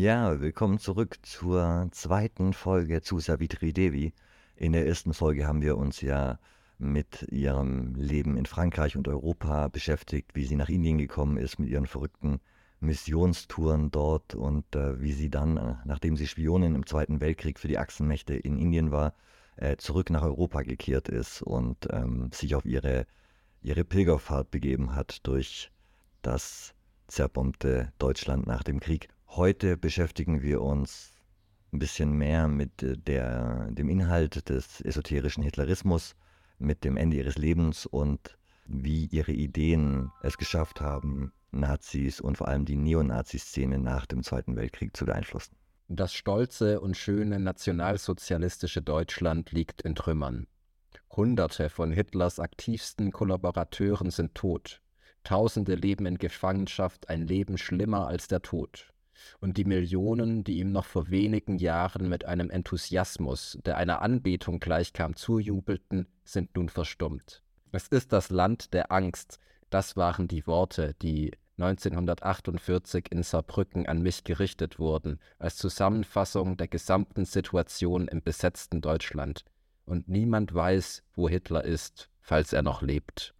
Ja, willkommen zurück zur zweiten Folge zu Savitri Devi. In der ersten Folge haben wir uns ja mit ihrem Leben in Frankreich und Europa beschäftigt, wie sie nach Indien gekommen ist mit ihren verrückten Missionstouren dort und äh, wie sie dann, äh, nachdem sie Spionin im Zweiten Weltkrieg für die Achsenmächte in Indien war, äh, zurück nach Europa gekehrt ist und ähm, sich auf ihre, ihre Pilgerfahrt begeben hat durch das zerbombte Deutschland nach dem Krieg. Heute beschäftigen wir uns ein bisschen mehr mit äh, der, dem Inhalt des esoterischen Hitlerismus, mit dem Ende ihres Lebens und wie ihre Ideen es geschafft haben, Nazis und vor allem die Neonazi-Szene nach dem Zweiten Weltkrieg zu beeinflussen. Das stolze und schöne nationalsozialistische Deutschland liegt in Trümmern. Hunderte von Hitlers aktivsten Kollaborateuren sind tot. Tausende leben in Gefangenschaft, ein Leben schlimmer als der Tod. Und die Millionen, die ihm noch vor wenigen Jahren mit einem Enthusiasmus, der einer Anbetung gleichkam, zujubelten, sind nun verstummt. Es ist das Land der Angst, das waren die Worte, die 1948 in Saarbrücken an mich gerichtet wurden, als Zusammenfassung der gesamten Situation im besetzten Deutschland. Und niemand weiß, wo Hitler ist, falls er noch lebt.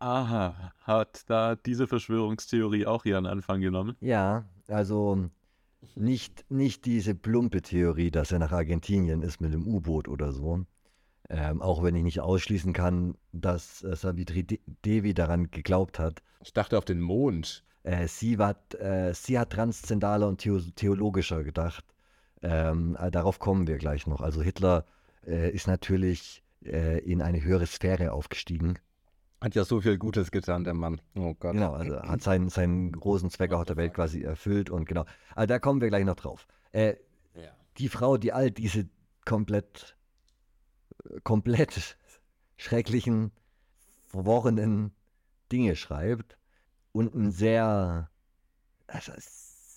Aha, hat da diese Verschwörungstheorie auch ihren Anfang genommen? Ja, also nicht, nicht diese plumpe Theorie, dass er nach Argentinien ist mit dem U-Boot oder so, ähm, auch wenn ich nicht ausschließen kann, dass äh, Savitri Devi daran geglaubt hat. Ich dachte auf den Mond. Äh, sie, war, äh, sie hat transzendaler und theo theologischer gedacht. Ähm, äh, darauf kommen wir gleich noch. Also Hitler äh, ist natürlich äh, in eine höhere Sphäre aufgestiegen. Hat ja so viel Gutes getan, der Mann. Oh Gott. Genau, also hat seinen, seinen großen Zweck auf der Welt quasi erfüllt und genau. Also da kommen wir gleich noch drauf. Ja. Die Frau, die all diese komplett komplett schrecklichen, verworrenen Dinge schreibt und einen sehr also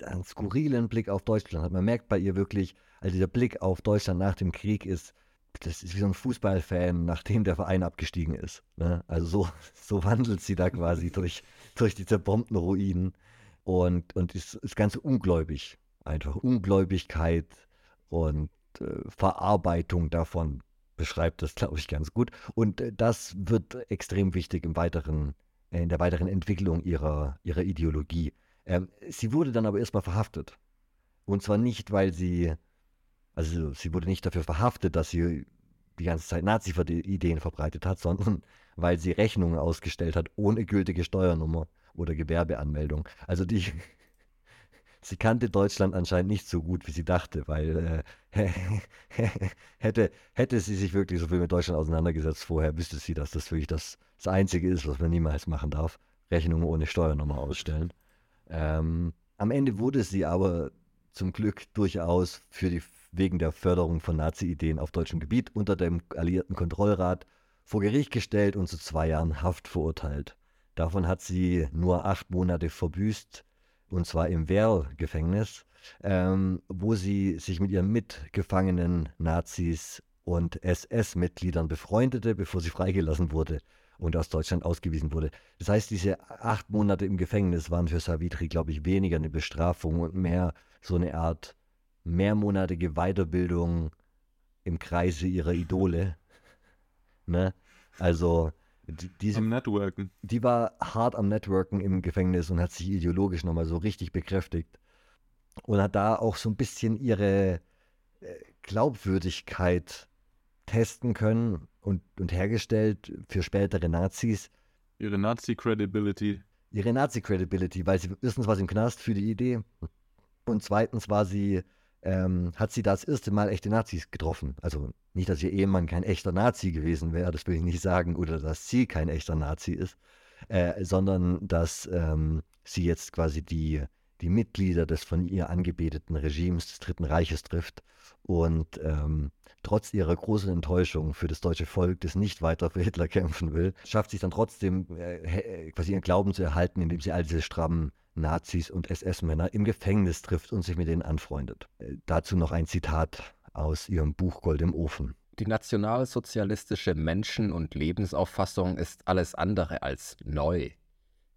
einen skurrilen Blick auf Deutschland hat. Man merkt bei ihr wirklich, also dieser Blick auf Deutschland nach dem Krieg ist, das ist wie so ein Fußballfan, nachdem der Verein abgestiegen ist. Ne? Also so, so wandelt sie da quasi durch, durch die zerbombten Ruinen und, und ist, ist ganz ungläubig. Einfach Ungläubigkeit und äh, Verarbeitung davon beschreibt das, glaube ich, ganz gut. Und äh, das wird extrem wichtig im weiteren, äh, in der weiteren Entwicklung ihrer, ihrer Ideologie. Ähm, sie wurde dann aber erstmal verhaftet. Und zwar nicht, weil sie, also sie wurde nicht dafür verhaftet, dass sie die ganze Zeit Nazi-Ideen verbreitet hat, sondern weil sie Rechnungen ausgestellt hat ohne gültige Steuernummer oder Gewerbeanmeldung. Also die, sie kannte Deutschland anscheinend nicht so gut, wie sie dachte, weil äh, hätte, hätte sie sich wirklich so viel mit Deutschland auseinandergesetzt vorher, wüsste sie, dass das wirklich das, das Einzige ist, was man niemals machen darf. Rechnungen ohne Steuernummer ausstellen. Ähm, am Ende wurde sie aber zum Glück durchaus für die, wegen der Förderung von Nazi-Ideen auf deutschem Gebiet unter dem alliierten Kontrollrat vor Gericht gestellt und zu zwei Jahren Haft verurteilt. Davon hat sie nur acht Monate verbüßt und zwar im Wehrgefängnis, ähm, wo sie sich mit ihren mitgefangenen Nazis und SS-Mitgliedern befreundete, bevor sie freigelassen wurde und aus Deutschland ausgewiesen wurde. Das heißt, diese acht Monate im Gefängnis waren für Savitri, glaube ich, weniger eine Bestrafung und mehr so eine Art mehrmonatige Weiterbildung im Kreise ihrer Idole. ne? Also die, diese, am Networken. Die war hart am Networken im Gefängnis und hat sich ideologisch nochmal so richtig bekräftigt. Und hat da auch so ein bisschen ihre äh, Glaubwürdigkeit testen können und, und hergestellt für spätere Nazis. Ihre Nazi-Credibility. Ihre Nazi-Credibility, weil sie erstens war sie im Knast für die Idee und zweitens war sie ähm, hat sie das erste Mal echte Nazis getroffen. Also nicht, dass ihr Ehemann kein echter Nazi gewesen wäre, das will ich nicht sagen, oder dass sie kein echter Nazi ist, äh, sondern dass ähm, sie jetzt quasi die, die Mitglieder des von ihr angebeteten Regimes des Dritten Reiches trifft und ähm, trotz ihrer großen Enttäuschung für das deutsche Volk, das nicht weiter für Hitler kämpfen will, schafft sie es dann trotzdem, äh, quasi ihren Glauben zu erhalten, indem sie all diese strammen Nazis und SS-Männer im Gefängnis trifft und sich mit denen anfreundet. Äh, dazu noch ein Zitat aus ihrem Buch Gold im Ofen. Die nationalsozialistische Menschen- und Lebensauffassung ist alles andere als neu.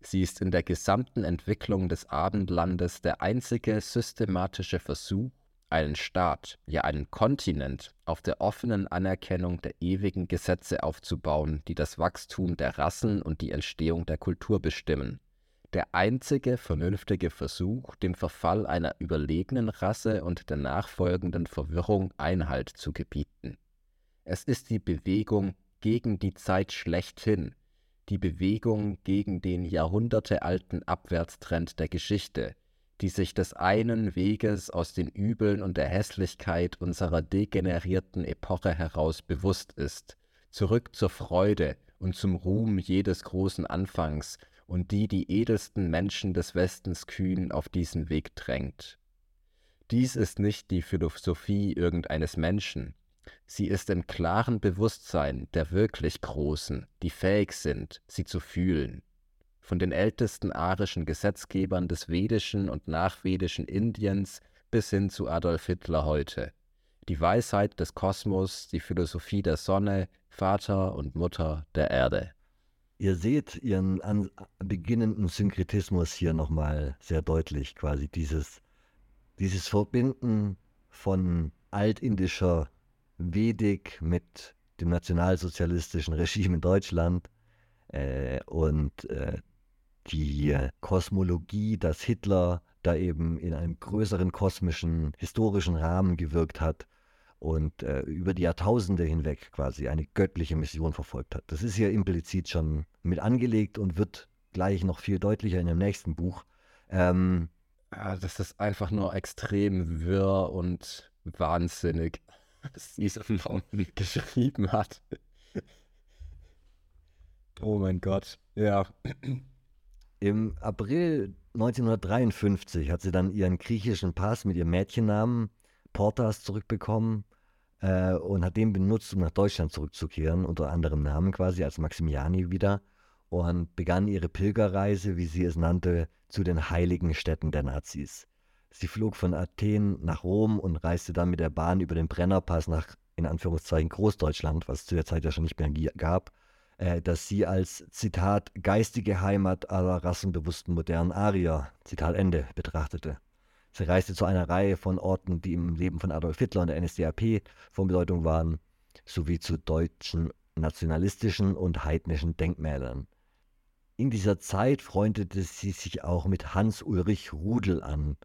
Sie ist in der gesamten Entwicklung des Abendlandes der einzige systematische Versuch, einen Staat, ja einen Kontinent auf der offenen Anerkennung der ewigen Gesetze aufzubauen, die das Wachstum der Rassen und die Entstehung der Kultur bestimmen. Der einzige vernünftige Versuch, dem Verfall einer überlegenen Rasse und der nachfolgenden Verwirrung Einhalt zu gebieten. Es ist die Bewegung gegen die Zeit schlechthin, die Bewegung gegen den jahrhundertealten Abwärtstrend der Geschichte, die sich des einen Weges aus den Übeln und der Hässlichkeit unserer degenerierten Epoche heraus bewusst ist, zurück zur Freude und zum Ruhm jedes großen Anfangs und die die edelsten Menschen des Westens kühn auf diesen Weg drängt. Dies ist nicht die Philosophie irgendeines Menschen, sie ist im klaren Bewusstsein der wirklich Großen, die fähig sind, sie zu fühlen, von den ältesten arischen Gesetzgebern des vedischen und nachvedischen Indiens bis hin zu Adolf Hitler heute. Die Weisheit des Kosmos, die Philosophie der Sonne, Vater und Mutter der Erde. Ihr seht ihren an, beginnenden Synkretismus hier nochmal sehr deutlich, quasi dieses, dieses Verbinden von altindischer Vedik mit dem nationalsozialistischen Regime in Deutschland äh, und äh, die Kosmologie, dass Hitler da eben in einem größeren kosmischen, historischen Rahmen gewirkt hat und äh, über die Jahrtausende hinweg quasi eine göttliche Mission verfolgt hat. Das ist hier implizit schon mit angelegt und wird gleich noch viel deutlicher in dem nächsten Buch. Ähm, ja, das ist einfach nur extrem wirr und wahnsinnig, was dieser Frau geschrieben hat. Oh mein Gott, ja. Im April 1953 hat sie dann ihren griechischen Pass mit ihrem Mädchennamen Portas zurückbekommen äh, und hat den benutzt, um nach Deutschland zurückzukehren, unter anderem Namen quasi als Maximiani wieder und begann ihre Pilgerreise, wie sie es nannte, zu den heiligen Städten der Nazis. Sie flog von Athen nach Rom und reiste dann mit der Bahn über den Brennerpass nach, in Anführungszeichen, Großdeutschland, was es zu der Zeit ja schon nicht mehr gab, äh, dass sie als, Zitat, geistige Heimat aller rassenbewussten modernen Arier, Zitat Ende, betrachtete. Sie reiste zu einer Reihe von Orten, die im Leben von Adolf Hitler und der NSDAP von Bedeutung waren, sowie zu deutschen nationalistischen und heidnischen Denkmälern. In dieser Zeit freundete sie sich auch mit Hans-Ulrich Rudel an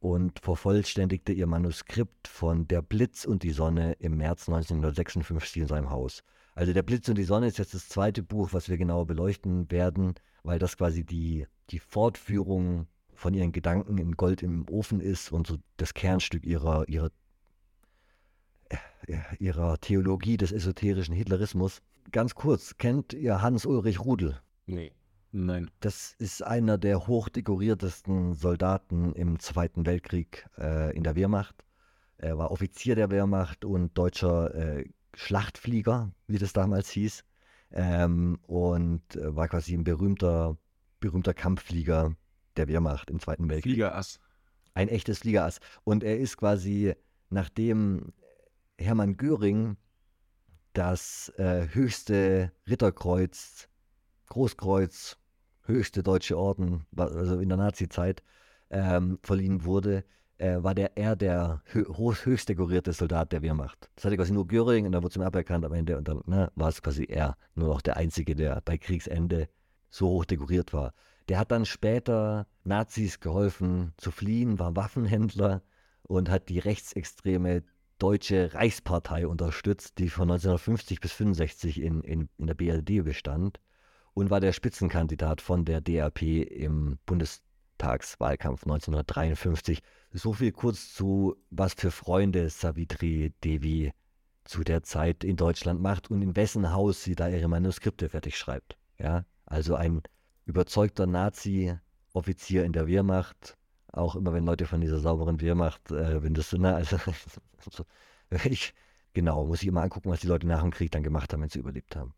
und vervollständigte ihr Manuskript von Der Blitz und die Sonne im März 1956 in seinem Haus. Also der Blitz und die Sonne ist jetzt das zweite Buch, was wir genauer beleuchten werden, weil das quasi die, die Fortführung von ihren Gedanken in Gold im Ofen ist und so das Kernstück ihrer, ihrer, äh, ihrer Theologie des esoterischen Hitlerismus. Ganz kurz, kennt ihr Hans-Ulrich Rudel? Nee. Nein. Das ist einer der hochdekoriertesten Soldaten im Zweiten Weltkrieg äh, in der Wehrmacht. Er war Offizier der Wehrmacht und deutscher äh, Schlachtflieger, wie das damals hieß, ähm, und äh, war quasi ein berühmter, berühmter Kampfflieger der Wehrmacht im Zweiten Weltkrieg. Fliegerass. Ein echtes Fliegerass. Und er ist quasi, nachdem Hermann Göring das äh, höchste Ritterkreuz, Großkreuz, höchste deutsche Orden, also in der Nazizeit, ähm, verliehen wurde, äh, war der er der hö höchst dekorierte Soldat der Wehrmacht. Das hatte quasi nur Göring und dann wurde es ihm aberkannt am Ende und dann ne, war es quasi er, nur noch der Einzige, der bei Kriegsende so hoch dekoriert war. Der hat dann später Nazis geholfen zu fliehen, war Waffenhändler und hat die rechtsextreme Deutsche Reichspartei unterstützt, die von 1950 bis 1965 in, in, in der BRD bestand und war der Spitzenkandidat von der DRP im Bundestagswahlkampf 1953. So viel kurz zu, was für Freunde Savitri Devi zu der Zeit in Deutschland macht und in wessen Haus sie da ihre Manuskripte fertig schreibt. Ja, also ein überzeugter Nazi-Offizier in der Wehrmacht, auch immer wenn Leute von dieser sauberen Wehrmacht, äh, wenn das, ne, also, also ich, genau, muss ich immer angucken, was die Leute nach dem Krieg dann gemacht haben, wenn sie überlebt haben.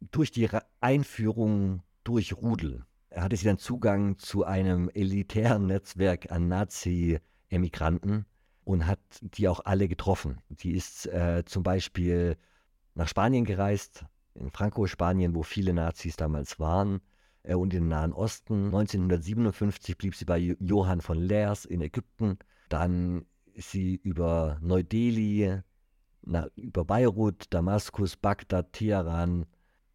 Durch die Einführung durch Rudel hatte sie dann Zugang zu einem elitären Netzwerk an Nazi- Emigranten und hat die auch alle getroffen. Sie ist äh, zum Beispiel nach Spanien gereist, in Franco-Spanien, wo viele Nazis damals waren, und im Nahen Osten. 1957 blieb sie bei Johann von Leers in Ägypten. Dann ist sie über Neu-Delhi, über Beirut, Damaskus, Bagdad, Teheran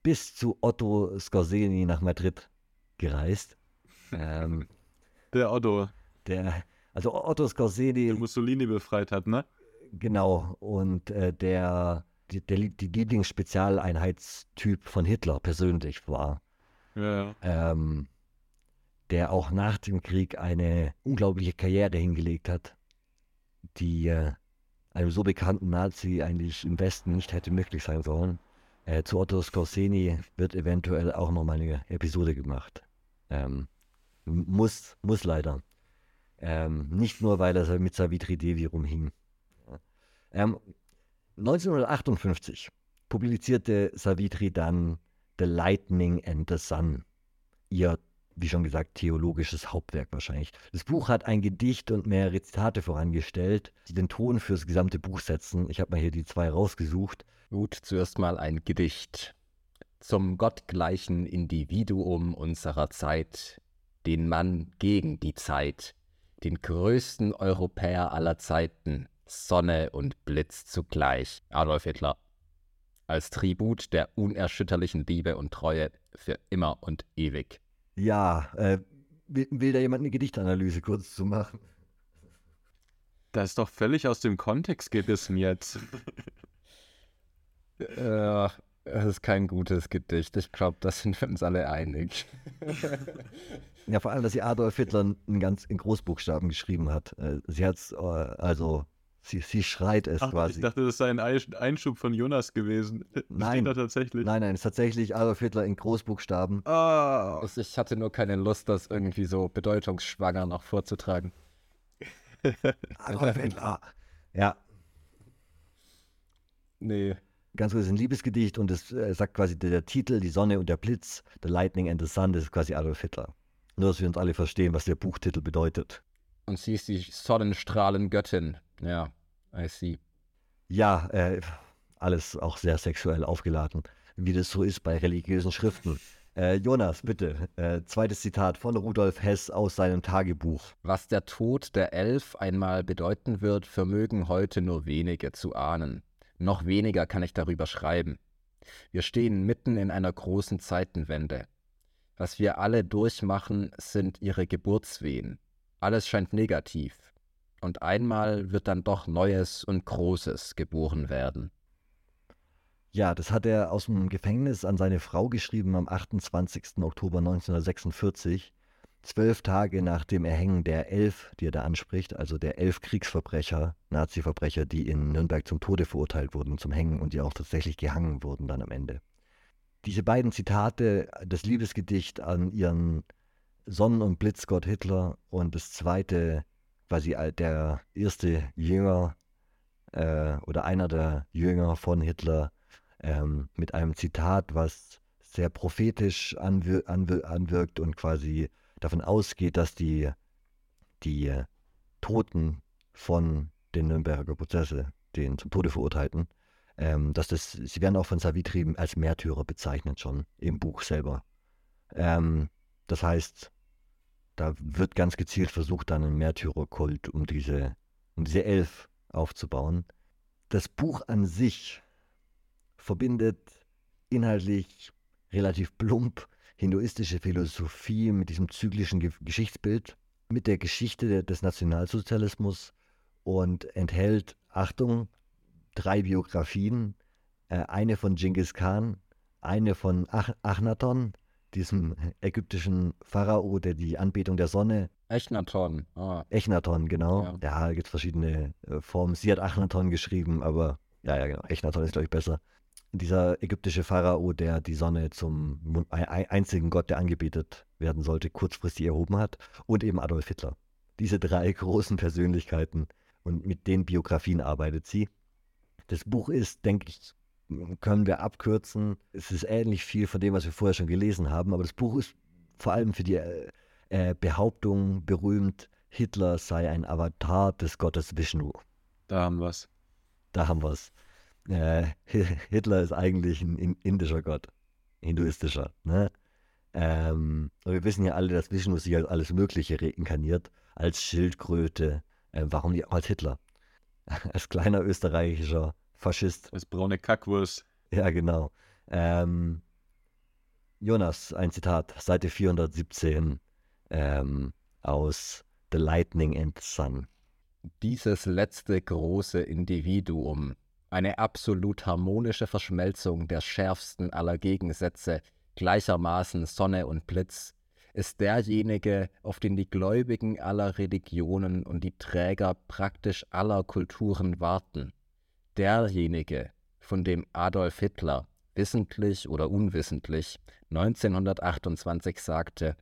bis zu Otto Skorzeny nach Madrid gereist. Ähm, der Otto. Der, also Otto Skorzeny. Der Mussolini befreit hat, ne? Genau. Und äh, der, die, der, die Lieblingsspezialeinheitstyp von Hitler persönlich war. Ja. Ähm, der auch nach dem Krieg eine unglaubliche Karriere hingelegt hat, die äh, einem so bekannten Nazi eigentlich im Westen nicht hätte möglich sein sollen. Äh, zu Otto Skorzeny wird eventuell auch nochmal eine Episode gemacht. Ähm, muss, muss leider. Ähm, nicht nur, weil er mit Savitri Devi rumhing. Ähm, 1958 publizierte Savitri dann The Lightning and the Sun, ihr, wie schon gesagt, theologisches Hauptwerk wahrscheinlich. Das Buch hat ein Gedicht und mehrere Zitate vorangestellt, die den Ton fürs gesamte Buch setzen. Ich habe mal hier die zwei rausgesucht. Gut, zuerst mal ein Gedicht. Zum gottgleichen Individuum unserer Zeit, den Mann gegen die Zeit, den größten Europäer aller Zeiten, Sonne und Blitz zugleich, Adolf Hitler als Tribut der unerschütterlichen Liebe und Treue für immer und ewig. Ja, äh, will, will da jemand eine Gedichtanalyse kurz zu machen? Das ist doch völlig aus dem Kontext gerissen jetzt. äh, es ist kein gutes Gedicht. Ich glaube, da sind wir uns alle einig. ja, vor allem, dass sie Adolf Hitler in ganz in Großbuchstaben geschrieben hat. Äh, sie hat es äh, also Sie, sie schreit es Ach, quasi. Ich dachte, das sei ein Einschub von Jonas gewesen. Nein, da tatsächlich. Nein, nein, es ist tatsächlich Adolf Hitler in Großbuchstaben. Ah. Ich hatte nur keine Lust, das irgendwie so bedeutungsschwanger noch vorzutragen. Adolf Hitler. Ja. Nee. Ganz kurz ein Liebesgedicht und es äh, sagt quasi der, der, Titel, die Sonne und der Blitz, The Lightning and the Sun, das ist quasi Adolf Hitler. Nur, dass wir uns alle verstehen, was der Buchtitel bedeutet. Und sie ist die Sonnenstrahlengöttin. Ja, I see. Ja, äh, alles auch sehr sexuell aufgeladen, wie das so ist bei religiösen Schriften. Äh, Jonas, bitte, äh, zweites Zitat von Rudolf Hess aus seinem Tagebuch. Was der Tod der Elf einmal bedeuten wird, vermögen heute nur wenige zu ahnen. Noch weniger kann ich darüber schreiben. Wir stehen mitten in einer großen Zeitenwende. Was wir alle durchmachen, sind ihre Geburtswehen. Alles scheint negativ, und einmal wird dann doch Neues und Großes geboren werden. Ja, das hat er aus dem Gefängnis an seine Frau geschrieben am 28. Oktober 1946, zwölf Tage nach dem Erhängen der elf, die er da anspricht, also der elf Kriegsverbrecher, Nazi-Verbrecher, die in Nürnberg zum Tode verurteilt wurden, zum Hängen und die auch tatsächlich gehangen wurden dann am Ende. Diese beiden Zitate, das Liebesgedicht an ihren Sonnen- und Blitzgott Hitler und das zweite quasi der erste Jünger äh, oder einer der Jünger von Hitler ähm, mit einem Zitat, was sehr prophetisch anwir anwir anwirkt und quasi davon ausgeht, dass die, die Toten von den Nürnberger Prozesse, den zum Tode verurteilten, ähm, dass das, sie werden auch von Savitri als Märtyrer bezeichnet schon im Buch selber. Ähm, das heißt, da wird ganz gezielt versucht, dann einen Märtyrerkult um diese, um diese Elf aufzubauen. Das Buch an sich verbindet inhaltlich relativ plump hinduistische Philosophie mit diesem zyklischen Ge Geschichtsbild, mit der Geschichte des Nationalsozialismus und enthält, Achtung, drei Biografien, äh, eine von Genghis Khan, eine von Ach Achnaton diesem ägyptischen Pharao, der die Anbetung der Sonne. Echnaton. Ah. Echnaton, genau. Ja, da gibt es verschiedene äh, Formen. Sie hat Achnaton geschrieben, aber ja, ja, genau. Echnaton ist, glaube ich, besser. Dieser ägyptische Pharao, der die Sonne zum einzigen Gott, der angebetet werden sollte, kurzfristig erhoben hat. Und eben Adolf Hitler. Diese drei großen Persönlichkeiten. Und mit den Biografien arbeitet sie. Das Buch ist, denke ich, können wir abkürzen. Es ist ähnlich viel von dem, was wir vorher schon gelesen haben, aber das Buch ist vor allem für die äh, äh Behauptung berühmt, Hitler sei ein Avatar des Gottes Vishnu. Da haben wir es. Da haben wir es. Äh, Hitler ist eigentlich ein indischer Gott, hinduistischer. Ne? Ähm, und wir wissen ja alle, dass Vishnu sich als alles Mögliche reinkarniert, als Schildkröte, äh, warum nicht auch als Hitler? als kleiner österreichischer Faschist. Als braune Kackwurst. Ja, genau. Ähm, Jonas, ein Zitat, Seite 417 ähm, aus The Lightning and the Sun. Dieses letzte große Individuum, eine absolut harmonische Verschmelzung der schärfsten aller Gegensätze, gleichermaßen Sonne und Blitz, ist derjenige, auf den die Gläubigen aller Religionen und die Träger praktisch aller Kulturen warten. Derjenige, von dem Adolf Hitler, wissentlich oder unwissentlich, 1928 sagte,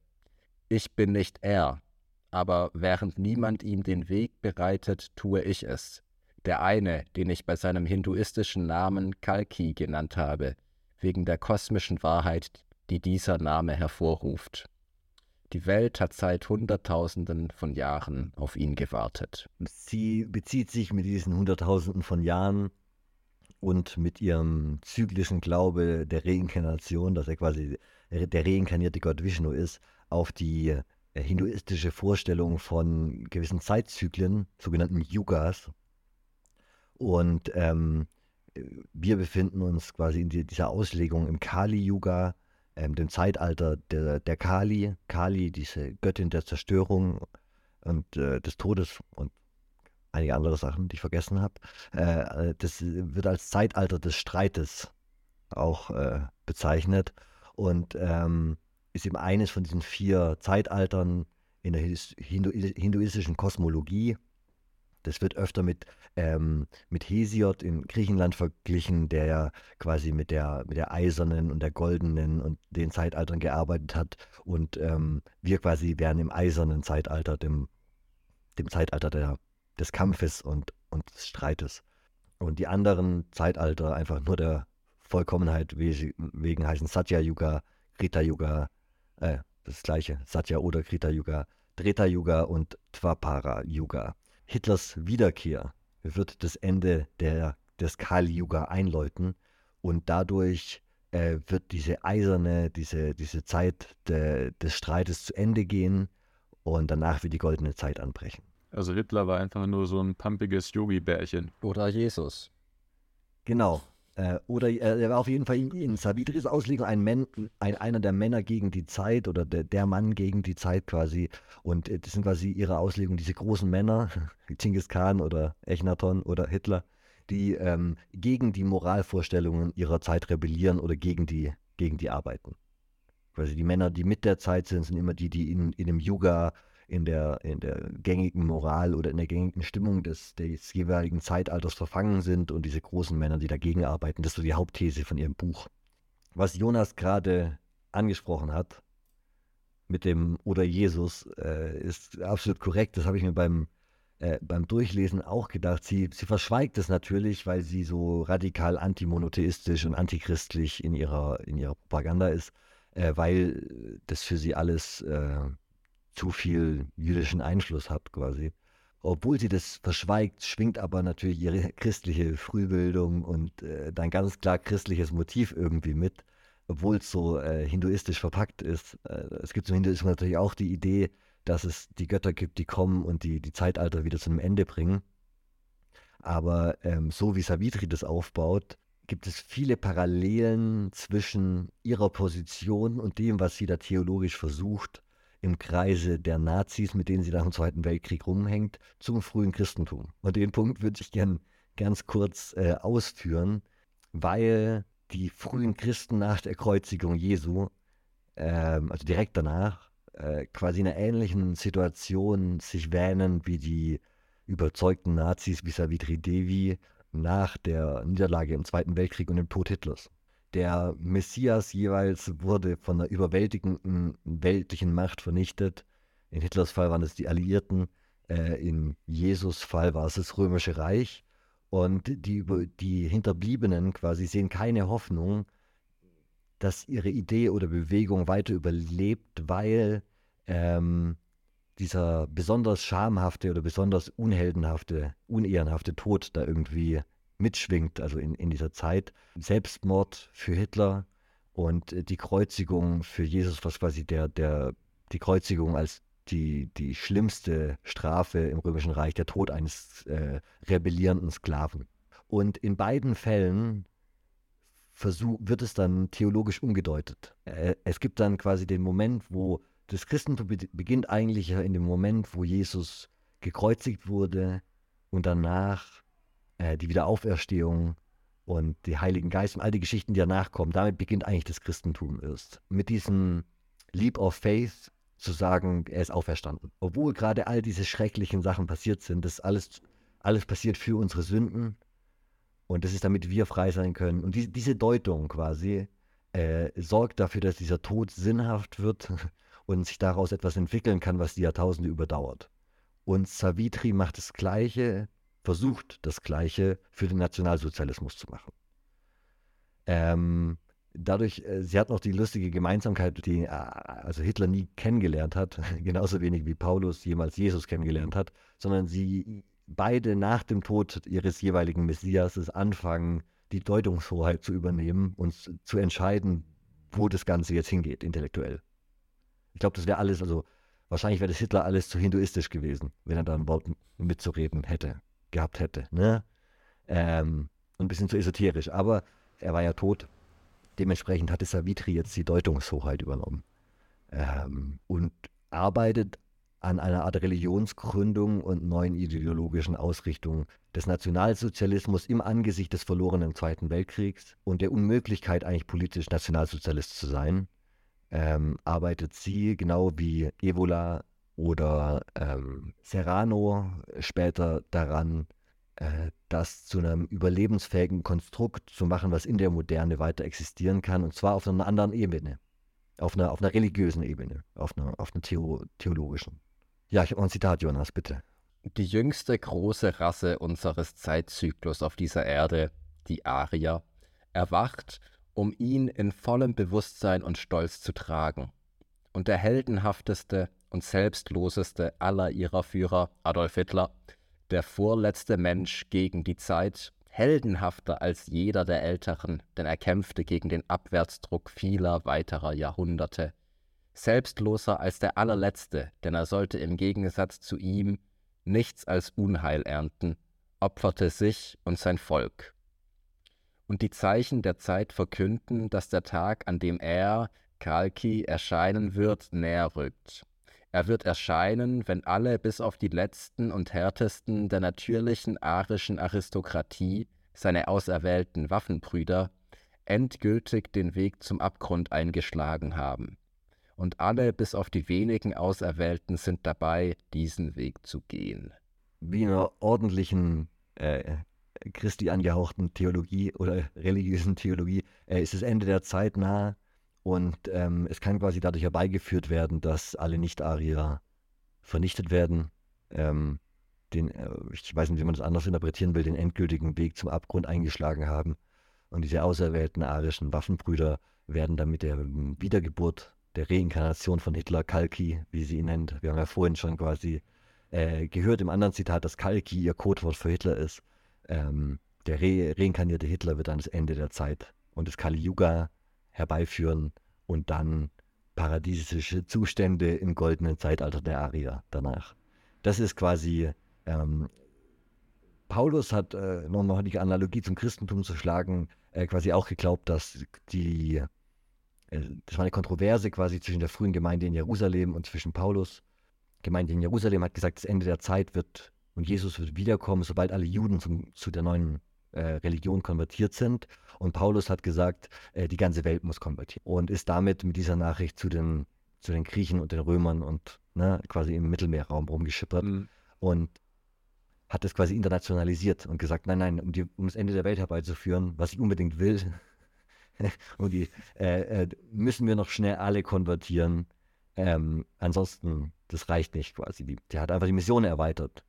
ich bin nicht er, aber während niemand ihm den Weg bereitet, tue ich es. Der eine, den ich bei seinem hinduistischen Namen Kalki genannt habe, wegen der kosmischen Wahrheit, die dieser Name hervorruft. Die Welt hat seit Hunderttausenden von Jahren auf ihn gewartet. Sie bezieht sich mit diesen Hunderttausenden von Jahren und mit ihrem zyklischen Glaube der Reinkarnation, dass er quasi der reinkarnierte Gott Vishnu ist, auf die äh, hinduistische Vorstellung von gewissen Zeitzyklen, sogenannten Yugas. Und ähm, wir befinden uns quasi in dieser Auslegung im Kali-Yuga, ähm, dem Zeitalter der, der Kali, Kali, diese Göttin der Zerstörung und äh, des Todes und einige andere Sachen, die ich vergessen habe. Äh, das wird als Zeitalter des Streites auch äh, bezeichnet und ähm, ist eben eines von diesen vier Zeitaltern in der Hindu hinduistischen Kosmologie. Das wird öfter mit, ähm, mit Hesiod in Griechenland verglichen, der ja quasi mit der, mit der eisernen und der goldenen und den Zeitaltern gearbeitet hat. Und ähm, wir quasi wären im eisernen Zeitalter, dem, dem Zeitalter der, des Kampfes und, und des Streites. Und die anderen Zeitalter einfach nur der Vollkommenheit wegen heißen Satya Yuga, Krita Yuga, äh, das gleiche, Satya oder Krita Yuga, Treta Yuga und Dwapara Yuga. Hitlers Wiederkehr wird das Ende der, des Kali-Yuga einläuten und dadurch äh, wird diese eiserne, diese, diese Zeit de, des Streites zu Ende gehen und danach wird die goldene Zeit anbrechen. Also Hitler war einfach nur so ein pumpiges Yogi-Bärchen. Oder Jesus. Genau, äh, oder äh, er war auf jeden Fall in, in Savitris Auslegung ein, Men, ein, einer der Männer gegen die Zeit oder der, der Mann gegen die Zeit quasi. Und äh, das sind quasi ihre Auslegung, diese großen Männer, Genghis Khan oder Echnaton oder Hitler, die ähm, gegen die Moralvorstellungen ihrer Zeit rebellieren oder gegen die, gegen die arbeiten. Quasi die Männer, die mit der Zeit sind, sind immer die, die in, in dem Yuga in der, in der gängigen Moral oder in der gängigen Stimmung des, des jeweiligen Zeitalters verfangen sind und diese großen Männer, die dagegen arbeiten. Das ist so die Hauptthese von ihrem Buch. Was Jonas gerade angesprochen hat mit dem oder Jesus äh, ist absolut korrekt. Das habe ich mir beim, äh, beim Durchlesen auch gedacht. Sie, sie verschweigt es natürlich, weil sie so radikal antimonotheistisch und antichristlich in ihrer, in ihrer Propaganda ist, äh, weil das für sie alles äh, zu viel jüdischen Einfluss hat quasi. Obwohl sie das verschweigt, schwingt aber natürlich ihre christliche Frühbildung und äh, dann ganz klar christliches Motiv irgendwie mit, obwohl es so äh, hinduistisch verpackt ist. Äh, es gibt zum Hinduismus natürlich auch die Idee, dass es die Götter gibt, die kommen und die die Zeitalter wieder zu einem Ende bringen. Aber ähm, so wie Savitri das aufbaut, gibt es viele Parallelen zwischen ihrer Position und dem, was sie da theologisch versucht im Kreise der Nazis, mit denen sie nach dem Zweiten Weltkrieg rumhängt, zum frühen Christentum. Und den Punkt würde ich gern ganz kurz äh, ausführen, weil die frühen Christen nach der Kreuzigung Jesu, äh, also direkt danach, äh, quasi in einer ähnlichen Situation sich wähnen wie die überzeugten Nazis wie Savitri Devi nach der Niederlage im Zweiten Weltkrieg und dem Tod Hitlers der Messias jeweils wurde von einer überwältigenden weltlichen Macht vernichtet. In Hitlers Fall waren es die Alliierten, äh, in Jesus Fall war es das Römische Reich. Und die, die Hinterbliebenen quasi sehen keine Hoffnung, dass ihre Idee oder Bewegung weiter überlebt, weil ähm, dieser besonders schamhafte oder besonders unheldenhafte, unehrenhafte Tod da irgendwie mitschwingt, also in, in dieser Zeit. Selbstmord für Hitler und äh, die Kreuzigung für Jesus, was quasi der, der, die Kreuzigung als die, die schlimmste Strafe im Römischen Reich, der Tod eines äh, rebellierenden Sklaven. Und in beiden Fällen versuch, wird es dann theologisch umgedeutet. Äh, es gibt dann quasi den Moment, wo das Christentum beginnt eigentlich in dem Moment, wo Jesus gekreuzigt wurde und danach äh, die Wiederauferstehung und die Heiligen Geist und all die Geschichten, die danach kommen. Damit beginnt eigentlich das Christentum erst. Mit diesem Leap of Faith zu sagen, er ist auferstanden. Obwohl gerade all diese schrecklichen Sachen passiert sind, das alles, alles passiert für unsere Sünden und das ist damit wir frei sein können. Und die, diese Deutung quasi äh, sorgt dafür, dass dieser Tod sinnhaft wird und sich daraus etwas entwickeln kann, was die Jahrtausende überdauert. Und Savitri macht das Gleiche, versucht das Gleiche für den Nationalsozialismus zu machen. Ähm, dadurch, äh, sie hat noch die lustige Gemeinsamkeit, die äh, also Hitler nie kennengelernt hat, genauso wenig wie Paulus jemals Jesus kennengelernt hat, sondern sie beide nach dem Tod ihres jeweiligen Messias anfangen, die Deutungshoheit zu übernehmen und zu entscheiden, wo das Ganze jetzt hingeht, intellektuell. Ich glaube, das wäre alles, also wahrscheinlich wäre das Hitler alles zu hinduistisch gewesen, wenn er da ein Wort mitzureden hätte, gehabt hätte. Ne? Ähm, ein bisschen zu esoterisch, aber er war ja tot. Dementsprechend hatte Savitri jetzt die Deutungshoheit übernommen ähm, und arbeitet an einer Art Religionsgründung und neuen ideologischen Ausrichtung des Nationalsozialismus im Angesicht des verlorenen Zweiten Weltkriegs und der Unmöglichkeit, eigentlich politisch Nationalsozialist zu sein ähm, arbeitet sie genau wie Evola oder ähm, Serrano später daran, äh, das zu einem überlebensfähigen Konstrukt zu machen, was in der Moderne weiter existieren kann, und zwar auf einer anderen Ebene, auf einer, auf einer religiösen Ebene, auf einer, auf einer Theo theologischen. Ja, ich habe ein Zitat, Jonas, bitte. Die jüngste große Rasse unseres Zeitzyklus auf dieser Erde, die Arier, erwacht um ihn in vollem Bewusstsein und Stolz zu tragen. Und der heldenhafteste und selbstloseste aller ihrer Führer, Adolf Hitler, der vorletzte Mensch gegen die Zeit, heldenhafter als jeder der Älteren, denn er kämpfte gegen den Abwärtsdruck vieler weiterer Jahrhunderte, selbstloser als der allerletzte, denn er sollte im Gegensatz zu ihm nichts als Unheil ernten, opferte sich und sein Volk. Und die Zeichen der Zeit verkünden, dass der Tag, an dem er, Kalki, erscheinen wird, näher rückt. Er wird erscheinen, wenn alle bis auf die letzten und härtesten der natürlichen arischen Aristokratie, seine auserwählten Waffenbrüder, endgültig den Weg zum Abgrund eingeschlagen haben. Und alle bis auf die wenigen Auserwählten sind dabei, diesen Weg zu gehen. Wie in einer ordentlichen äh, Christi angehauchten Theologie oder religiösen Theologie äh, ist das Ende der Zeit nahe und ähm, es kann quasi dadurch herbeigeführt werden, dass alle Nicht-Arier vernichtet werden. Ähm, den, äh, ich weiß nicht, wie man das anders interpretieren will, den endgültigen Weg zum Abgrund eingeschlagen haben. Und diese auserwählten arischen Waffenbrüder werden dann mit der Wiedergeburt, der Reinkarnation von Hitler, Kalki, wie sie ihn nennt, wir haben ja vorhin schon quasi äh, gehört im anderen Zitat, dass Kalki ihr Codewort für Hitler ist, ähm, der re reinkarnierte Hitler wird dann das Ende der Zeit und das Kali Yuga herbeiführen und dann paradiesische Zustände im goldenen Zeitalter der Arier danach. Das ist quasi, ähm, Paulus hat, äh, noch, noch die Analogie zum Christentum zu schlagen, äh, quasi auch geglaubt, dass die, äh, das war eine Kontroverse quasi zwischen der frühen Gemeinde in Jerusalem und zwischen Paulus. Gemeinde in Jerusalem hat gesagt, das Ende der Zeit wird und Jesus wird wiederkommen, sobald alle Juden zum, zu der neuen Religion konvertiert sind. Und Paulus hat gesagt, äh, die ganze Welt muss konvertieren. Und ist damit mit dieser Nachricht zu den, zu den Griechen und den Römern und ne, quasi im Mittelmeerraum rumgeschippert. Mhm. Und hat das quasi internationalisiert und gesagt, nein, nein, um, die, um das Ende der Welt herbeizuführen, was ich unbedingt will, und die, äh, äh, müssen wir noch schnell alle konvertieren. Ähm, ansonsten, das reicht nicht quasi. Die, der hat einfach die Mission erweitert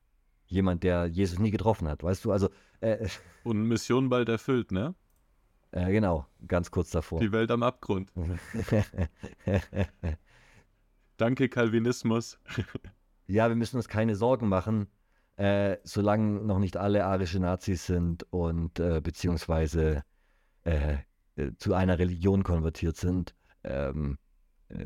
jemand, der Jesus nie getroffen hat, weißt du? Also äh, und Mission bald erfüllt, ne? Äh, genau, ganz kurz davor. Die Welt am Abgrund. Danke, Calvinismus. ja, wir müssen uns keine Sorgen machen, äh, solange noch nicht alle arische Nazis sind und äh, beziehungsweise äh, äh, zu einer Religion konvertiert sind, ähm, äh,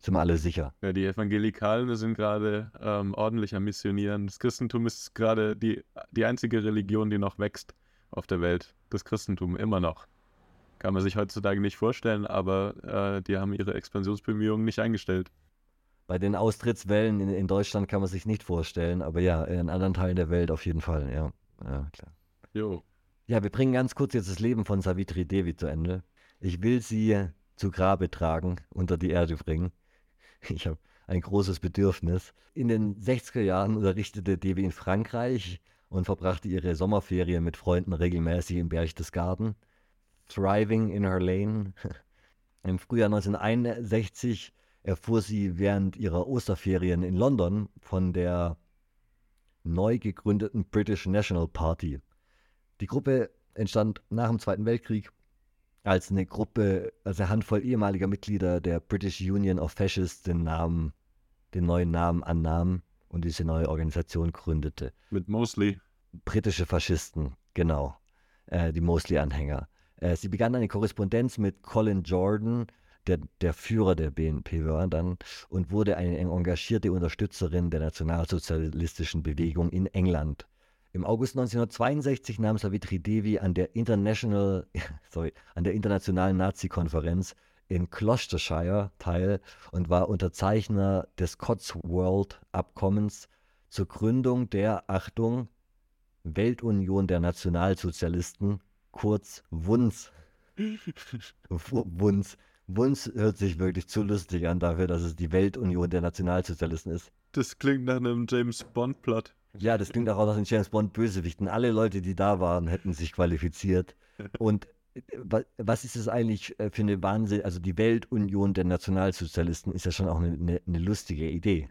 sind wir alle sicher. Ja, die Evangelikalen sind gerade ähm, ordentlich am Missionieren. Das Christentum ist gerade die, die einzige Religion, die noch wächst auf der Welt. Das Christentum immer noch. Kann man sich heutzutage nicht vorstellen, aber äh, die haben ihre Expansionsbemühungen nicht eingestellt. Bei den Austrittswellen in, in, Deutschland kann man sich nicht vorstellen, aber ja, in anderen Teilen der Welt auf jeden Fall, ja. Ja, klar. Jo. Ja, wir bringen ganz kurz jetzt das Leben von Savitri Devi zu Ende. Ich will sie zu Grabe tragen, unter die Erde bringen. Ich habe ein großes Bedürfnis. In den 60er Jahren unterrichtete Devi in Frankreich und verbrachte ihre Sommerferien mit Freunden regelmäßig im Berchtesgaden. Thriving in her lane. Im Frühjahr 1961 erfuhr sie während ihrer Osterferien in London von der neu gegründeten British National Party. Die Gruppe entstand nach dem Zweiten Weltkrieg als eine Gruppe, als eine Handvoll ehemaliger Mitglieder der British Union of Fascists den Namen, den neuen Namen annahm und diese neue Organisation gründete. Mit Mosley. Britische Faschisten, genau. Äh, die Mosley-Anhänger. Äh, sie begann eine Korrespondenz mit Colin Jordan, der, der Führer der BNP war dann, und wurde eine engagierte Unterstützerin der nationalsozialistischen Bewegung in England. Im August 1962 nahm Savitri Devi an der International, sorry, an der internationalen Nazi-Konferenz in Gloucestershire teil und war Unterzeichner des Cotswold-Abkommens zur Gründung der, Achtung, Weltunion der Nationalsozialisten, kurz WUNS. WUNS. WUNS hört sich wirklich zu lustig an dafür, dass es die Weltunion der Nationalsozialisten ist. Das klingt nach einem James Bond-Plot. Ja, das klingt auch nach den James Bond Bösewichten. Alle Leute, die da waren, hätten sich qualifiziert. Und äh, was ist es eigentlich äh, für eine Wahnsinn? Also die Weltunion der Nationalsozialisten ist ja schon auch eine, eine, eine lustige Idee.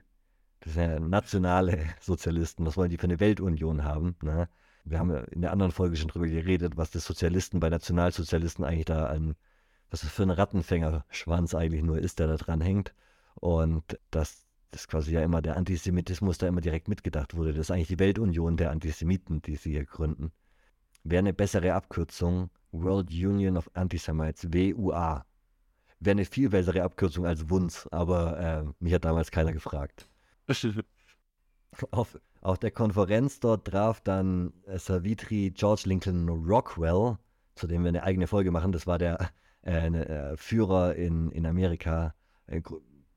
Das sind ja nationale Sozialisten. Was wollen die für eine Weltunion haben? Ne? Wir haben ja in der anderen Folge schon drüber geredet, was das Sozialisten bei Nationalsozialisten eigentlich da an, was das für ein Rattenfängerschwanz eigentlich nur ist, der da dran hängt. Und dass das quasi ja immer der Antisemitismus da immer direkt mitgedacht wurde. Das ist eigentlich die Weltunion der Antisemiten, die sie hier gründen. Wäre eine bessere Abkürzung World Union of Antisemites, WUA. Wäre eine viel bessere Abkürzung als WUNS, aber äh, mich hat damals keiner gefragt. auf, auf der Konferenz dort traf dann äh, Savitri George Lincoln Rockwell, zu dem wir eine eigene Folge machen. Das war der äh, äh, Führer in, in Amerika, äh,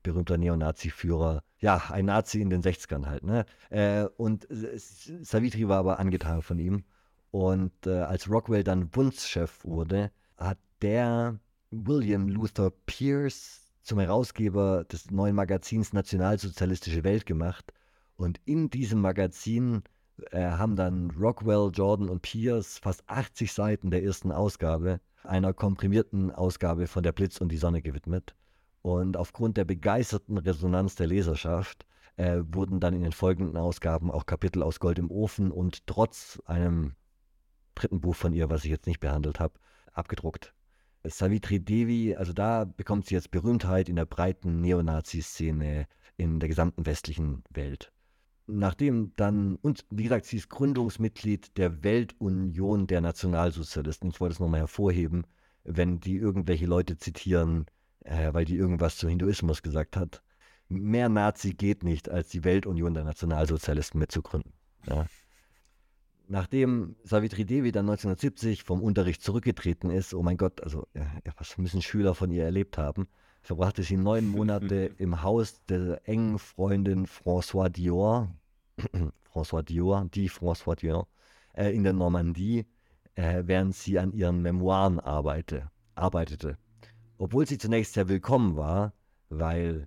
berühmter Neonazi-Führer, ja, ein Nazi in den 60ern halt, ne? Äh, und Savitri war aber angetan von ihm. Und äh, als Rockwell dann Bundschef wurde, hat der William Luther Pierce zum Herausgeber des neuen Magazins Nationalsozialistische Welt gemacht. Und in diesem Magazin äh, haben dann Rockwell, Jordan und Pierce fast 80 Seiten der ersten Ausgabe einer komprimierten Ausgabe von Der Blitz und die Sonne gewidmet. Und aufgrund der begeisterten Resonanz der Leserschaft äh, wurden dann in den folgenden Ausgaben auch Kapitel aus Gold im Ofen und trotz einem dritten Buch von ihr, was ich jetzt nicht behandelt habe, abgedruckt. Savitri Devi, also da bekommt sie jetzt Berühmtheit in der breiten Neonazi-Szene in der gesamten westlichen Welt. Nachdem dann, und wie gesagt, sie ist Gründungsmitglied der Weltunion der Nationalsozialisten. Ich wollte es nochmal hervorheben, wenn die irgendwelche Leute zitieren, äh, weil die irgendwas zum Hinduismus gesagt hat. Mehr Nazi geht nicht, als die Weltunion der Nationalsozialisten mitzugründen. Ja. Nachdem Savitri Devi dann 1970 vom Unterricht zurückgetreten ist, oh mein Gott, also ja, was müssen Schüler von ihr erlebt haben, verbrachte sie neun Monate im Haus der engen Freundin François Dior, François Dior, die François Dior, äh, in der Normandie, äh, während sie an ihren Memoiren arbeite, arbeitete obwohl sie zunächst sehr willkommen war, weil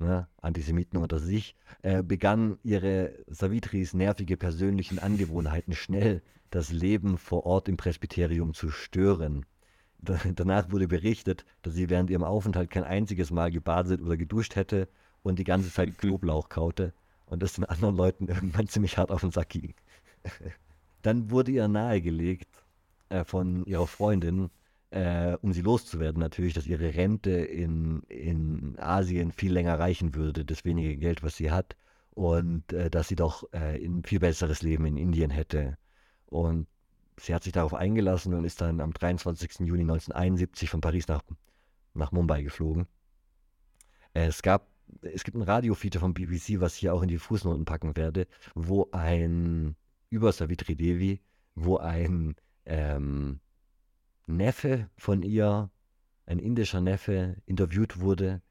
ne, Antisemiten unter sich, äh, begannen ihre Savitris nervige persönlichen Angewohnheiten schnell das Leben vor Ort im Presbyterium zu stören. Da, danach wurde berichtet, dass sie während ihrem Aufenthalt kein einziges Mal gebadet oder geduscht hätte und die ganze Zeit Knoblauch kaute und das den anderen Leuten irgendwann ziemlich hart auf den Sack ging. Dann wurde ihr nahegelegt äh, von ihrer Freundin, äh, um sie loszuwerden natürlich, dass ihre Rente in, in Asien viel länger reichen würde, das wenige Geld, was sie hat, und äh, dass sie doch äh, ein viel besseres Leben in Indien hätte. Und sie hat sich darauf eingelassen und ist dann am 23. Juni 1971 von Paris nach, nach Mumbai geflogen. Es gab, es gibt ein Radiofeature vom BBC, was ich hier auch in die Fußnoten packen werde, wo ein, über Savitri Devi, wo ein ähm, Neffe von ihr, ein indischer Neffe, interviewt wurde,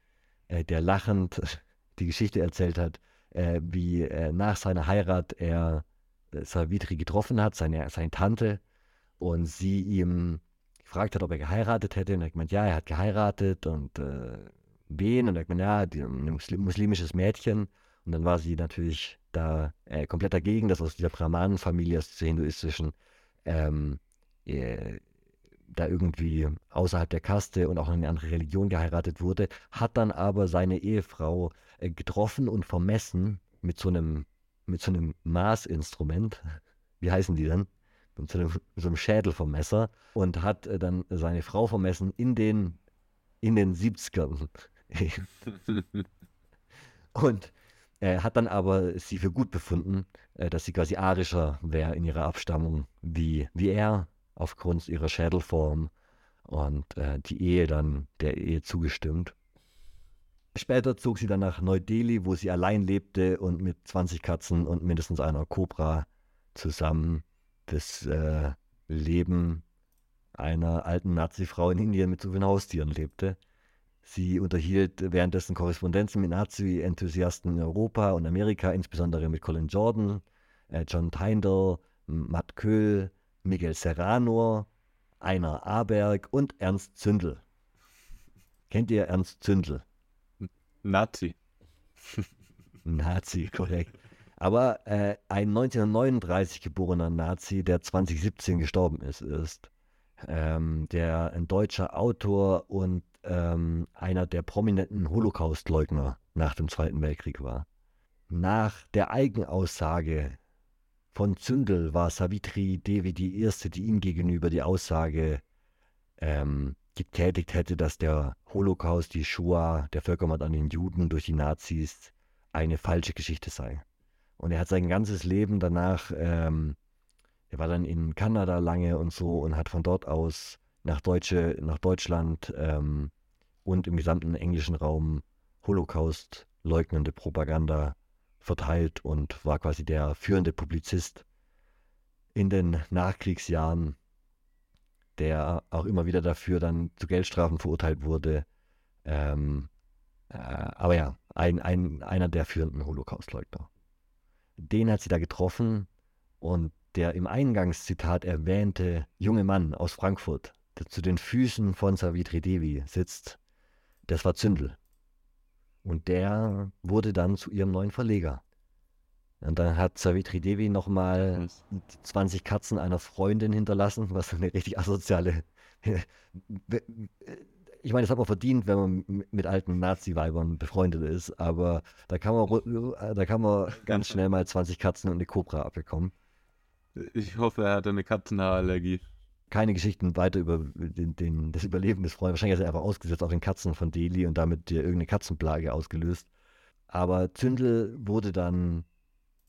äh, der lachend die Geschichte erzählt hat, äh, wie äh, nach seiner Heirat er äh, Savitri getroffen hat, seine, seine Tante, und sie ihm gefragt hat, ob er geheiratet hätte. Und er hat gemeint, ja, er hat geheiratet und äh, wen? Und er hat gemeint, ja, die, ein muslimisches Mädchen. Und dann war sie natürlich da äh, komplett dagegen, dass aus dieser Brahmanenfamilie, aus dieser hinduistischen, ähm, äh, da irgendwie außerhalb der Kaste und auch in eine andere Religion geheiratet wurde, hat dann aber seine Ehefrau äh, getroffen und vermessen mit so einem, mit so einem Maßinstrument. Wie heißen die dann? Mit so einem, mit so einem Schädelvermesser und hat äh, dann seine Frau vermessen in den, in den 70ern. und er hat dann aber sie für gut befunden, äh, dass sie quasi arischer wäre in ihrer Abstammung wie, wie er aufgrund ihrer Schädelform und äh, die Ehe dann der Ehe zugestimmt. Später zog sie dann nach Neu-Delhi, wo sie allein lebte und mit 20 Katzen und mindestens einer Kobra zusammen das äh, Leben einer alten Nazi-Frau in Indien mit so vielen Haustieren lebte. Sie unterhielt währenddessen Korrespondenzen mit Nazi-Enthusiasten in Europa und Amerika, insbesondere mit Colin Jordan, äh, John Tyndall, Matt Köhl, Miguel Serrano, Einer Aberg und Ernst Zündel. Kennt ihr Ernst Zündel? Nazi. Nazi, korrekt. Aber äh, ein 1939 geborener Nazi, der 2017 gestorben ist, ist ähm, der ein deutscher Autor und ähm, einer der prominenten Holocaustleugner nach dem Zweiten Weltkrieg war. Nach der Eigenaussage von Zündel war Savitri Devi die erste, die ihm gegenüber die Aussage ähm, getätigt hätte, dass der Holocaust, die Shoah, der Völkermord an den Juden durch die Nazis eine falsche Geschichte sei. Und er hat sein ganzes Leben danach, ähm, er war dann in Kanada lange und so und hat von dort aus nach, Deutsche, nach Deutschland ähm, und im gesamten englischen Raum Holocaust leugnende Propaganda verteilt und war quasi der führende Publizist in den Nachkriegsjahren, der auch immer wieder dafür dann zu Geldstrafen verurteilt wurde. Ähm, äh, aber ja, ein, ein, einer der führenden Holocaustleugner. Den hat sie da getroffen und der im Eingangszitat erwähnte junge Mann aus Frankfurt, der zu den Füßen von Savitri Devi sitzt, das war Zündel. Und der wurde dann zu ihrem neuen Verleger. Und dann hat Savitri Devi nochmal 20 Katzen einer Freundin hinterlassen, was eine richtig asoziale. Ich meine, das hat man verdient, wenn man mit alten Nazi-Weibern befreundet ist, aber da kann, man, da kann man ganz schnell mal 20 Katzen und eine Cobra abbekommen. Ich hoffe, er hatte eine Katzenhaarallergie keine Geschichten weiter über den, den, das Überleben des Freundes. Wahrscheinlich ist er einfach ausgesetzt auf den Katzen von Delhi und damit irgendeine Katzenplage ausgelöst. Aber Zündel wurde dann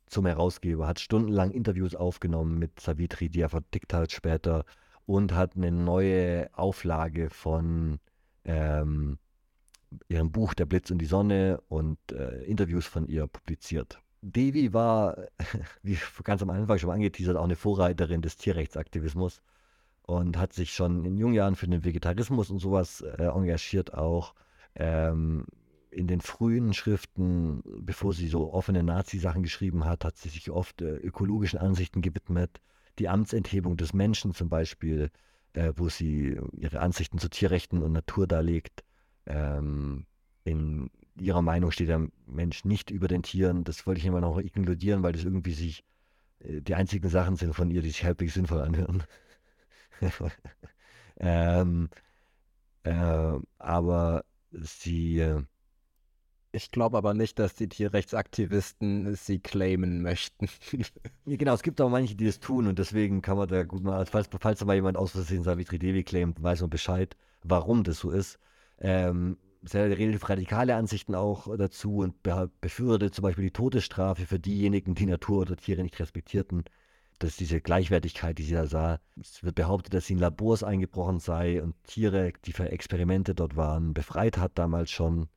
zum Herausgeber, hat stundenlang Interviews aufgenommen mit Savitri, die er verdickt hat später und hat eine neue Auflage von ähm, ihrem Buch Der Blitz und die Sonne und äh, Interviews von ihr publiziert. Devi war, wie ganz am Anfang schon angeteasert, auch eine Vorreiterin des Tierrechtsaktivismus und hat sich schon in jungen Jahren für den Vegetarismus und sowas äh, engagiert auch. Ähm, in den frühen Schriften, bevor sie so offene Nazi-Sachen geschrieben hat, hat sie sich oft äh, ökologischen Ansichten gewidmet. Die Amtsenthebung des Menschen zum Beispiel, äh, wo sie ihre Ansichten zu Tierrechten und Natur darlegt. Ähm, in ihrer Meinung steht der Mensch nicht über den Tieren. Das wollte ich immer noch inkludieren, weil das irgendwie sich äh, die einzigen Sachen sind von ihr, die sich halbwegs sinnvoll anhören. ähm, äh, aber sie. Äh, ich glaube aber nicht, dass die Tierrechtsaktivisten sie claimen möchten. ja, genau, es gibt auch manche, die das tun und deswegen kann man da gut mal, falls, falls da mal jemand aus Versehen Savitri Devi claimt, weiß man Bescheid, warum das so ist. Ähm, sehr relativ radikale Ansichten auch dazu und befürwortet zum Beispiel die Todesstrafe für diejenigen, die Natur oder Tiere nicht respektierten Das ist diese Gleichwertigkeit, die sie da sah. Es wird behauptet, dass sie in Labors eingebrochen sei und Tiere, die für Experimente dort waren, befreit hat damals schon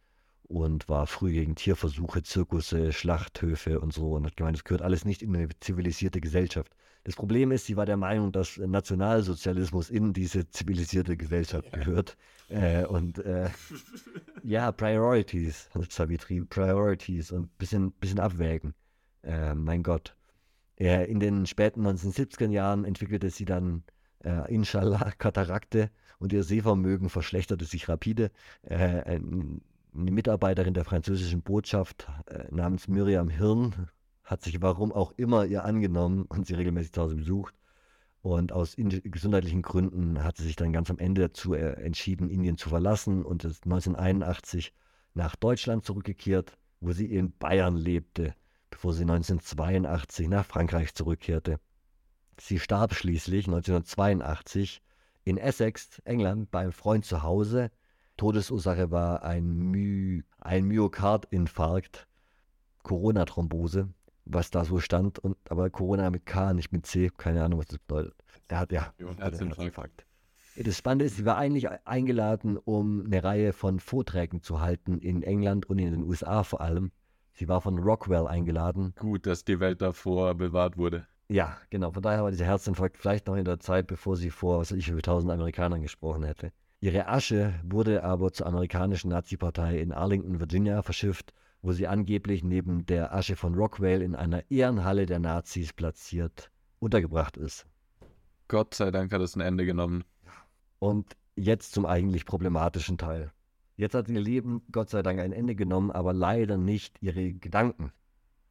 und war früh gegen Tierversuche, Zirkusse, Schlachthöfe und so und hat gemeint, das gehört alles nicht in eine zivilisierte Gesellschaft. Das Problem ist, sie war der Meinung, dass Nationalsozialismus in diese zivilisierte Gesellschaft gehört. Äh, und äh, ja, Priorities, Savitri, Priorities und ein bisschen, bisschen abwägen. Äh, mein Gott. In den späten 1970er Jahren entwickelte sie dann äh, inshallah Katarakte und ihr Sehvermögen verschlechterte sich rapide. Äh, eine Mitarbeiterin der französischen Botschaft äh, namens Miriam Hirn hat sich warum auch immer ihr angenommen und sie regelmäßig zu Hause besucht. Und aus gesundheitlichen Gründen hat sie sich dann ganz am Ende dazu äh, entschieden, Indien zu verlassen und ist 1981 nach Deutschland zurückgekehrt, wo sie in Bayern lebte, bevor sie 1982 nach Frankreich zurückkehrte. Sie starb schließlich 1982 in Essex, England, beim Freund zu Hause. Todesursache war ein, My ein Myokardinfarkt, Corona-Thrombose was da so stand. Und, aber Corona mit K, nicht mit C, keine Ahnung, was das bedeutet. Er hat ja Herzinfarkt. Das Spannende ist, sie war eigentlich eingeladen, um eine Reihe von Vorträgen zu halten in England und in den USA vor allem. Sie war von Rockwell eingeladen. Gut, dass die Welt davor bewahrt wurde. Ja, genau. Von daher war dieser Herzinfarkt vielleicht noch in der Zeit, bevor sie vor, was weiß ich, wie tausend Amerikanern gesprochen hätte. Ihre Asche wurde aber zur amerikanischen Nazi-Partei in Arlington, Virginia verschifft wo sie angeblich neben der Asche von Rockwell in einer Ehrenhalle der Nazis platziert untergebracht ist. Gott sei Dank hat es ein Ende genommen. Und jetzt zum eigentlich problematischen Teil. Jetzt hat ihr Leben Gott sei Dank ein Ende genommen, aber leider nicht ihre Gedanken.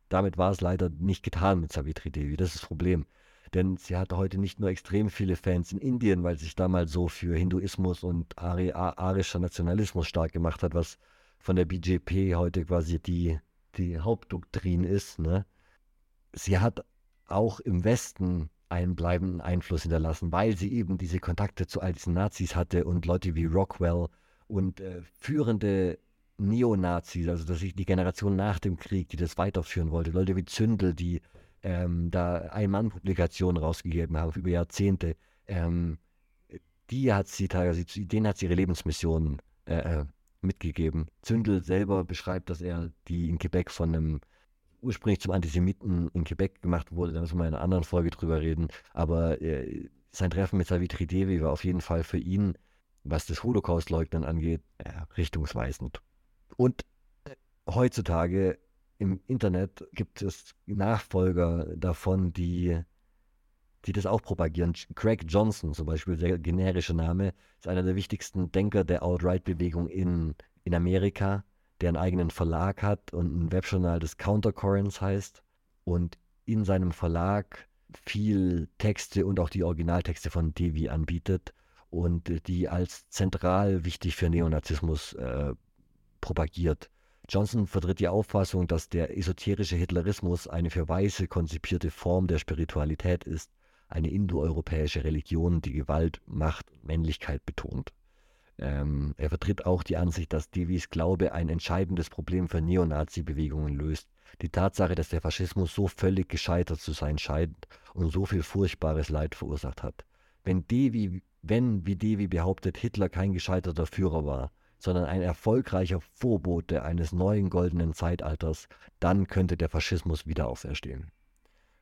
Damit war es leider nicht getan mit Savitri Devi. Das ist das Problem. Denn sie hatte heute nicht nur extrem viele Fans in Indien, weil sie sich damals so für Hinduismus und Ari arischer Nationalismus stark gemacht hat, was von der BJP heute quasi die, die Hauptdoktrin ist. Ne? Sie hat auch im Westen einen bleibenden Einfluss hinterlassen, weil sie eben diese Kontakte zu all diesen Nazis hatte und Leute wie Rockwell und äh, führende Neonazis, also ich die Generation nach dem Krieg, die das weiterführen wollte, Leute wie Zündel, die ähm, da Ein-Mann-Publikationen rausgegeben haben über Jahrzehnte, ähm, die hat sie teilweise, denen hat sie ihre Lebensmission äh, äh mitgegeben. Zündel selber beschreibt, dass er die in Quebec von einem ursprünglich zum Antisemiten in Quebec gemacht wurde, da müssen wir in einer anderen Folge drüber reden. Aber äh, sein Treffen mit Savitri Devi war auf jeden Fall für ihn, was das Holocaust-Leugnen angeht, richtungsweisend. Und äh, heutzutage im Internet gibt es Nachfolger davon, die die das auch propagieren. Craig Johnson zum Beispiel, der generische Name, ist einer der wichtigsten Denker der Alt-Right-Bewegung in, in Amerika, der einen eigenen Verlag hat und ein Webjournal, das Countercurrents heißt. Und in seinem Verlag viel Texte und auch die Originaltexte von Devi anbietet und die als zentral wichtig für Neonazismus äh, propagiert. Johnson vertritt die Auffassung, dass der esoterische Hitlerismus eine für Weiße konzipierte Form der Spiritualität ist eine indoeuropäische Religion, die Gewalt, Macht Männlichkeit betont. Ähm, er vertritt auch die Ansicht, dass Devis Glaube ein entscheidendes Problem für Neonazi-Bewegungen löst. Die Tatsache, dass der Faschismus so völlig gescheitert zu sein scheint und so viel furchtbares Leid verursacht hat. Wenn Devi, wenn, wie Devi behauptet, Hitler kein gescheiterter Führer war, sondern ein erfolgreicher Vorbote eines neuen goldenen Zeitalters, dann könnte der Faschismus wieder auferstehen.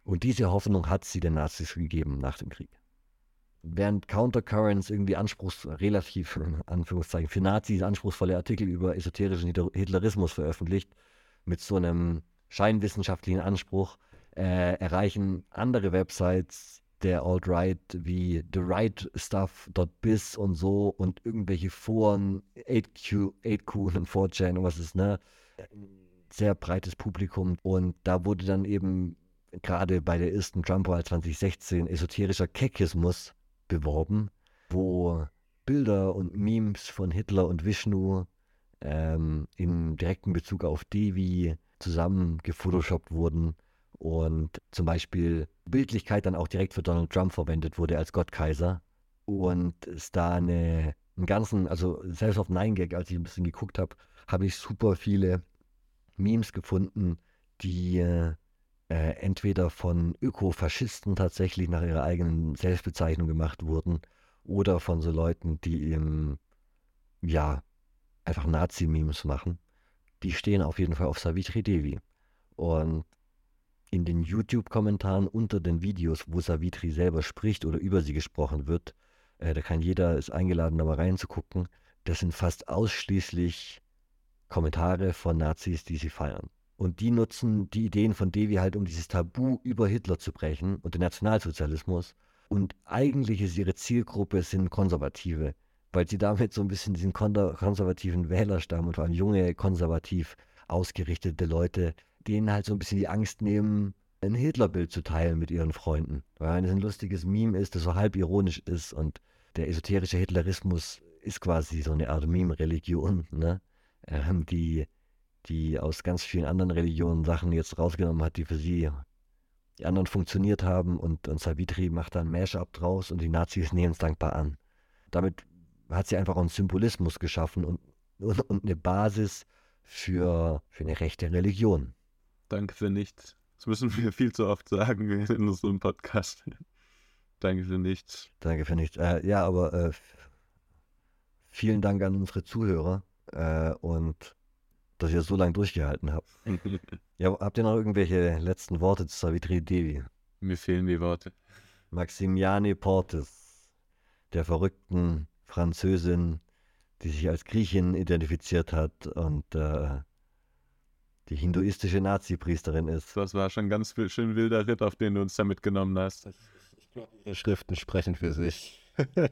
Und diese Hoffnung hat sie den Nazis gegeben nach dem Krieg. Während Countercurrents irgendwie anspruchs, relativ, Anführungszeichen, für Nazis anspruchsvolle Artikel über esoterischen Hitlerismus veröffentlicht, mit so einem scheinwissenschaftlichen Anspruch, äh, erreichen andere Websites der Alt-Right wie TheRightStuff.biz und so und irgendwelche Foren, 8Q, 8Q und 4chan und was ist, ne? Sehr breites Publikum und da wurde dann eben gerade bei der ersten Trump-Wahl 2016 esoterischer Kekismus beworben, wo Bilder und Memes von Hitler und Vishnu ähm, in direkten Bezug auf Devi zusammen gefotoshoppt wurden und zum Beispiel Bildlichkeit dann auch direkt für Donald Trump verwendet wurde als Gottkaiser und es da eine, einen ganzen, also selbst auf 9gag, als ich ein bisschen geguckt habe, habe ich super viele Memes gefunden, die äh, äh, entweder von Ökofaschisten tatsächlich nach ihrer eigenen Selbstbezeichnung gemacht wurden oder von so Leuten, die eben, ja, einfach Nazi-Memes machen. Die stehen auf jeden Fall auf Savitri Devi. Und in den YouTube-Kommentaren unter den Videos, wo Savitri selber spricht oder über sie gesprochen wird, äh, da kann jeder, ist eingeladen, da mal reinzugucken. Das sind fast ausschließlich Kommentare von Nazis, die sie feiern. Und die nutzen die Ideen von Devi halt, um dieses Tabu über Hitler zu brechen und den Nationalsozialismus. Und eigentlich ist ihre Zielgruppe sind Konservative, weil sie damit so ein bisschen diesen konservativen Wählerstamm und vor allem junge, konservativ ausgerichtete Leute, denen halt so ein bisschen die Angst nehmen, ein Hitlerbild zu teilen mit ihren Freunden. Weil es ein lustiges Meme ist, das so halb ironisch ist und der esoterische Hitlerismus ist quasi so eine Art Meme-Religion, ne? ähm, die die aus ganz vielen anderen Religionen Sachen jetzt rausgenommen hat, die für sie die anderen funktioniert haben und, und Savitri macht dann Mashup draus und die Nazis nehmen es dankbar an. Damit hat sie einfach einen Symbolismus geschaffen und, und, und eine Basis für, für eine rechte Religion. Danke für nichts. Das müssen wir viel zu oft sagen in unserem Podcast. Danke für nichts. Danke für nichts. Äh, ja, aber äh, vielen Dank an unsere Zuhörer äh, und dass ihr so lange durchgehalten habt. ja, habt ihr noch irgendwelche letzten Worte zu Savitri Devi? Mir fehlen die Worte. Maximiane Portes, der verrückten Französin, die sich als Griechin identifiziert hat und äh, die hinduistische Nazi-Priesterin ist. Das war schon ganz schön wilder Ritt, auf den du uns da mitgenommen hast. Ich glaube, ihre Schriften sprechen für sich.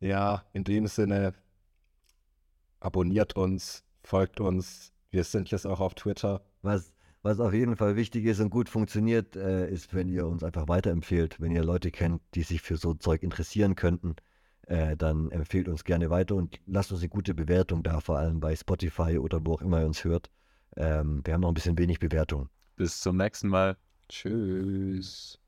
ja, in dem Sinne, abonniert uns, folgt uns. Wir sind jetzt auch auf Twitter. Was, was auf jeden Fall wichtig ist und gut funktioniert, äh, ist, wenn ihr uns einfach weiterempfehlt. Wenn ihr Leute kennt, die sich für so Zeug interessieren könnten, äh, dann empfehlt uns gerne weiter und lasst uns eine gute Bewertung da, vor allem bei Spotify oder wo auch immer ihr uns hört. Ähm, wir haben noch ein bisschen wenig Bewertung. Bis zum nächsten Mal. Tschüss.